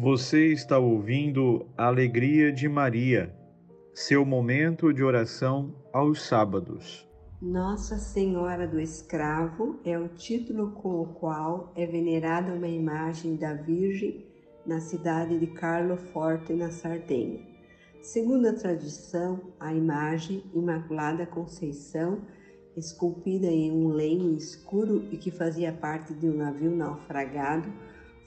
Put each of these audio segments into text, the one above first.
Você está ouvindo Alegria de Maria, seu momento de oração aos sábados. Nossa Senhora do Escravo é o título com o qual é venerada uma imagem da Virgem na cidade de Carlo Forte, na Sardenha. Segundo a tradição, a imagem Imaculada Conceição, esculpida em um lenho escuro e que fazia parte de um navio naufragado,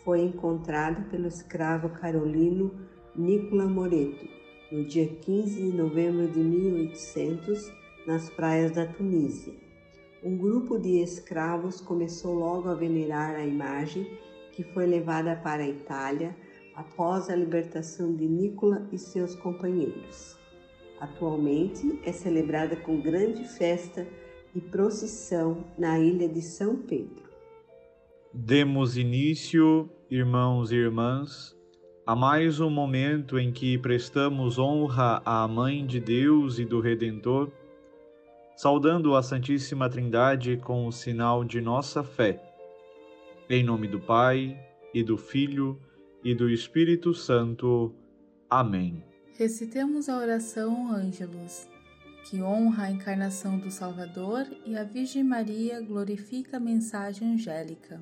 foi encontrada pelo escravo carolino Nicola Moreto no dia 15 de novembro de 1800 nas praias da Tunísia. Um grupo de escravos começou logo a venerar a imagem, que foi levada para a Itália após a libertação de Nicola e seus companheiros. Atualmente é celebrada com grande festa e procissão na ilha de São Pedro. Demos início, irmãos e irmãs, a mais um momento em que prestamos honra à Mãe de Deus e do Redentor, saudando a Santíssima Trindade com o sinal de nossa fé. Em nome do Pai, e do Filho, e do Espírito Santo. Amém. Recitemos a oração Ângelos, que honra a encarnação do Salvador e a Virgem Maria glorifica a mensagem angélica.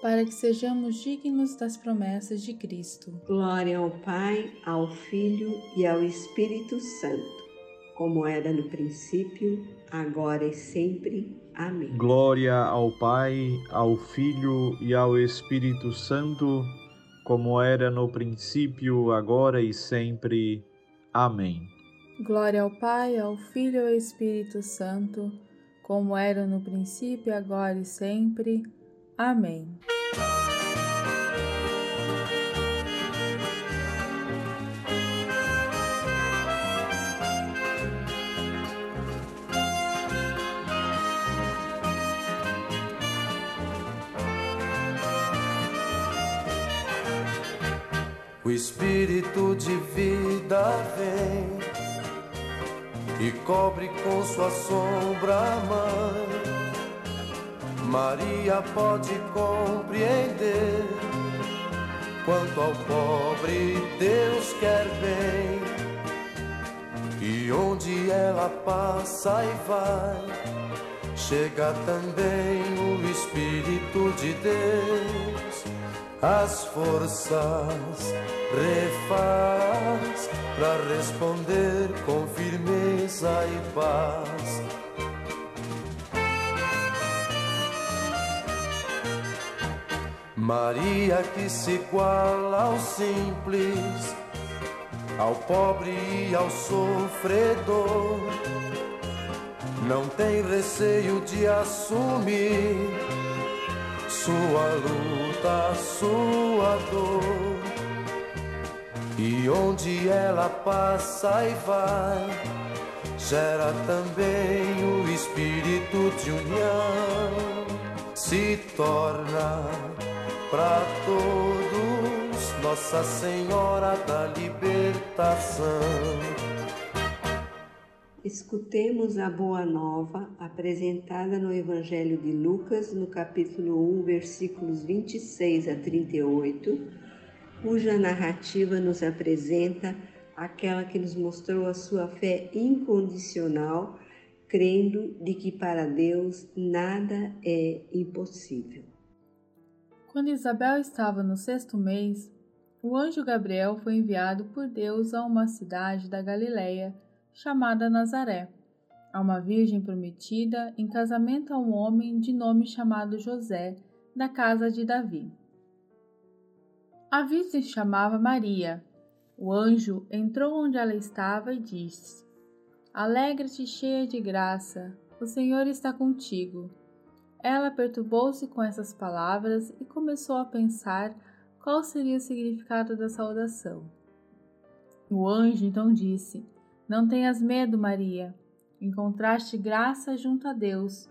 para que sejamos dignos das promessas de Cristo. Glória ao Pai, ao Filho e ao Espírito Santo, como era no princípio, agora e sempre. Amém. Glória ao Pai, ao Filho e ao Espírito Santo, como era no princípio, agora e sempre. Amém. Glória ao Pai, ao Filho e ao Espírito Santo, como era no princípio, agora e sempre. Amém. O Espírito de vida vem e cobre com sua sombra a mãe Maria pode compreender quanto ao pobre Deus quer bem. E onde ela passa e vai, chega também o Espírito de Deus. As forças refaz para responder com firmeza e paz Maria que se iguala ao simples, ao pobre e ao sofredor, não tem receio de assumir sua luta, sua dor. E onde ela passa e vai, gera também o espírito de união, se torna para todos Nossa Senhora da Libertação. Escutemos a Boa Nova apresentada no Evangelho de Lucas, no capítulo 1, versículos 26 a 38, cuja narrativa nos apresenta aquela que nos mostrou a sua fé incondicional, crendo de que para Deus nada é impossível. Quando Isabel estava no sexto mês, o anjo Gabriel foi enviado por Deus a uma cidade da Galiléia chamada Nazaré, a uma virgem prometida em casamento a um homem de nome chamado José, da casa de Davi. A virgem chamava Maria. O anjo entrou onde ela estava e disse: Alegra-te, cheia de graça, o Senhor está contigo. Ela perturbou-se com essas palavras e começou a pensar qual seria o significado da saudação. O anjo então disse: Não tenhas medo, Maria. Encontraste graça junto a Deus.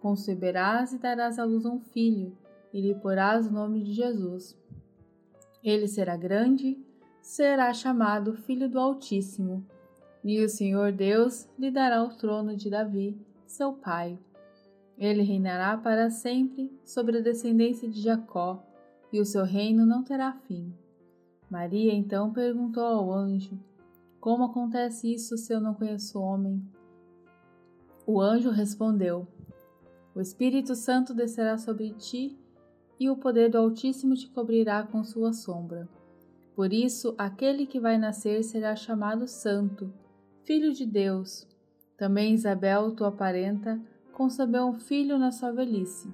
Conceberás e darás à luz um filho, e lhe porás o nome de Jesus. Ele será grande, será chamado Filho do Altíssimo, e o Senhor Deus lhe dará o trono de Davi, seu pai. Ele reinará para sempre sobre a descendência de Jacó e o seu reino não terá fim. Maria então perguntou ao anjo: Como acontece isso se eu não conheço homem? O anjo respondeu: O Espírito Santo descerá sobre ti e o poder do Altíssimo te cobrirá com sua sombra. Por isso, aquele que vai nascer será chamado Santo, Filho de Deus. Também Isabel, tua parenta, concebeu um filho na sua velhice.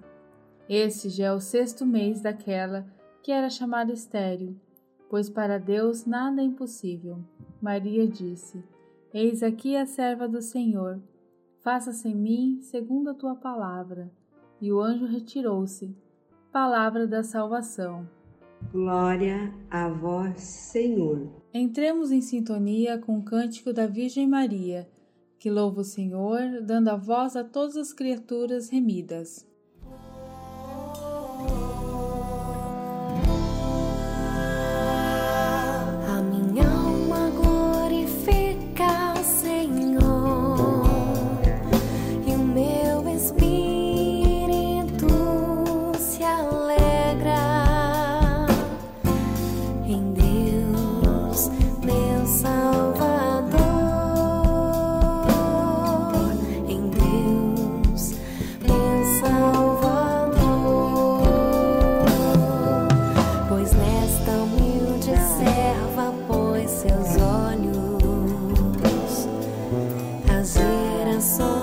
Este já é o sexto mês daquela que era chamada estéril, pois para Deus nada é impossível. Maria disse: Eis aqui a serva do Senhor, faça-se em mim segundo a tua palavra. E o anjo retirou-se. Palavra da salvação. Glória a vós, Senhor. Entremos em sintonia com o cântico da Virgem Maria, que louva o Senhor, dando a voz a todas as criaturas remidas. coração.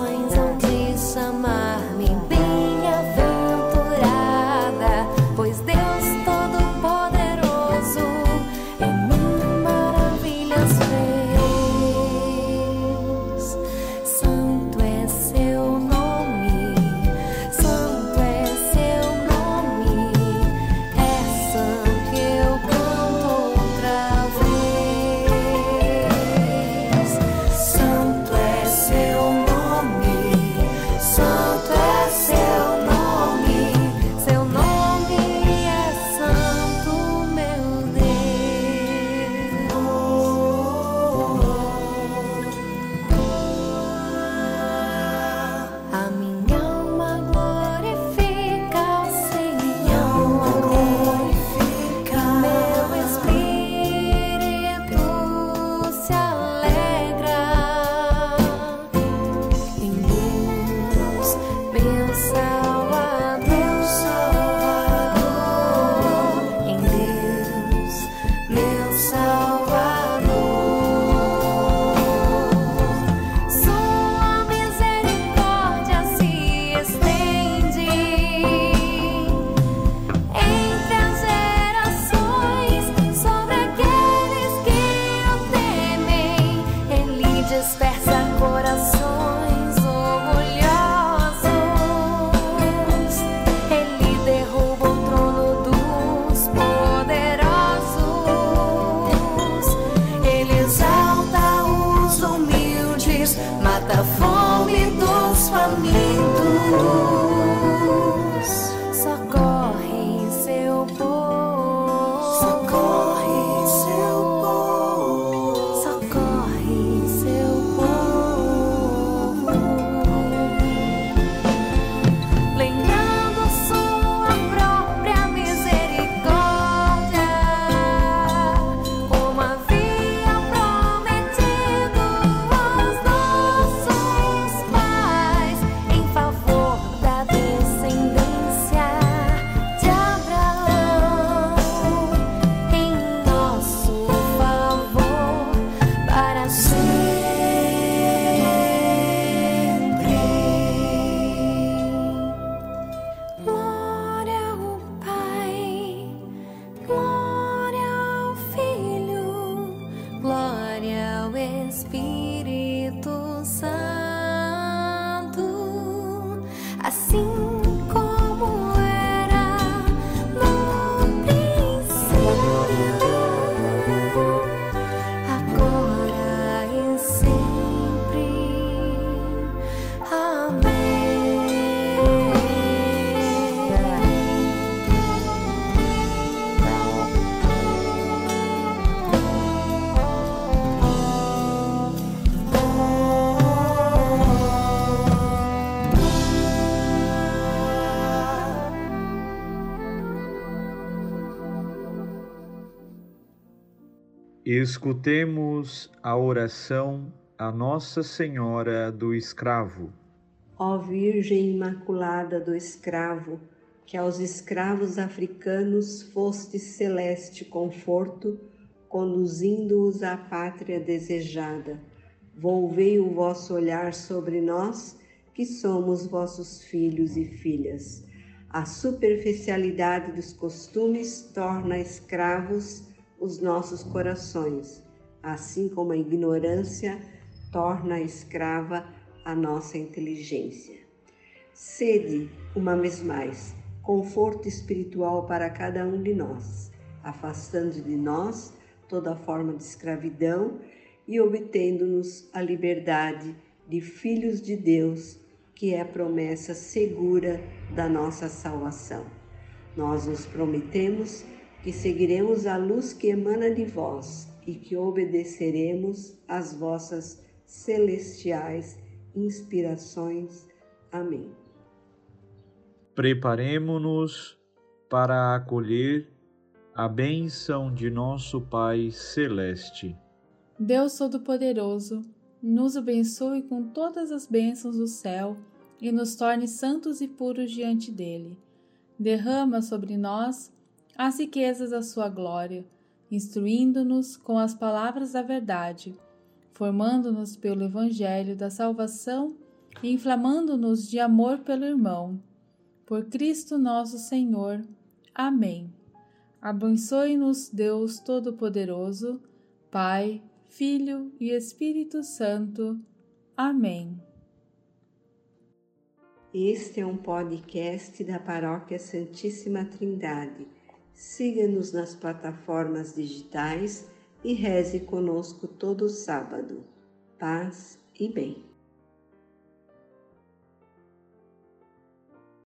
Escutemos a oração a Nossa Senhora do Escravo. Ó Virgem Imaculada do Escravo, que aos escravos africanos foste celeste conforto, conduzindo-os à pátria desejada. Volvei o vosso olhar sobre nós, que somos vossos filhos e filhas. A superficialidade dos costumes torna escravos os nossos corações, assim como a ignorância torna escrava a nossa inteligência. Sede, uma vez mais, conforto espiritual para cada um de nós, afastando de nós toda forma de escravidão e obtendo-nos a liberdade de filhos de Deus, que é a promessa segura da nossa salvação. Nós nos prometemos que seguiremos a luz que emana de vós e que obedeceremos às vossas celestiais inspirações. Amém. Preparemo-nos para acolher a bênção de nosso Pai Celeste. Deus Todo-Poderoso, nos abençoe com todas as bênçãos do céu e nos torne santos e puros diante dele. Derrama sobre nós as riquezas da sua glória, instruindo-nos com as palavras da verdade, formando-nos pelo Evangelho da salvação e inflamando-nos de amor pelo irmão. Por Cristo nosso Senhor. Amém. Abençoe-nos, Deus Todo-Poderoso, Pai, Filho e Espírito Santo. Amém. Este é um podcast da Paróquia Santíssima Trindade siga-nos nas plataformas digitais e reze conosco todo sábado. Paz e bem.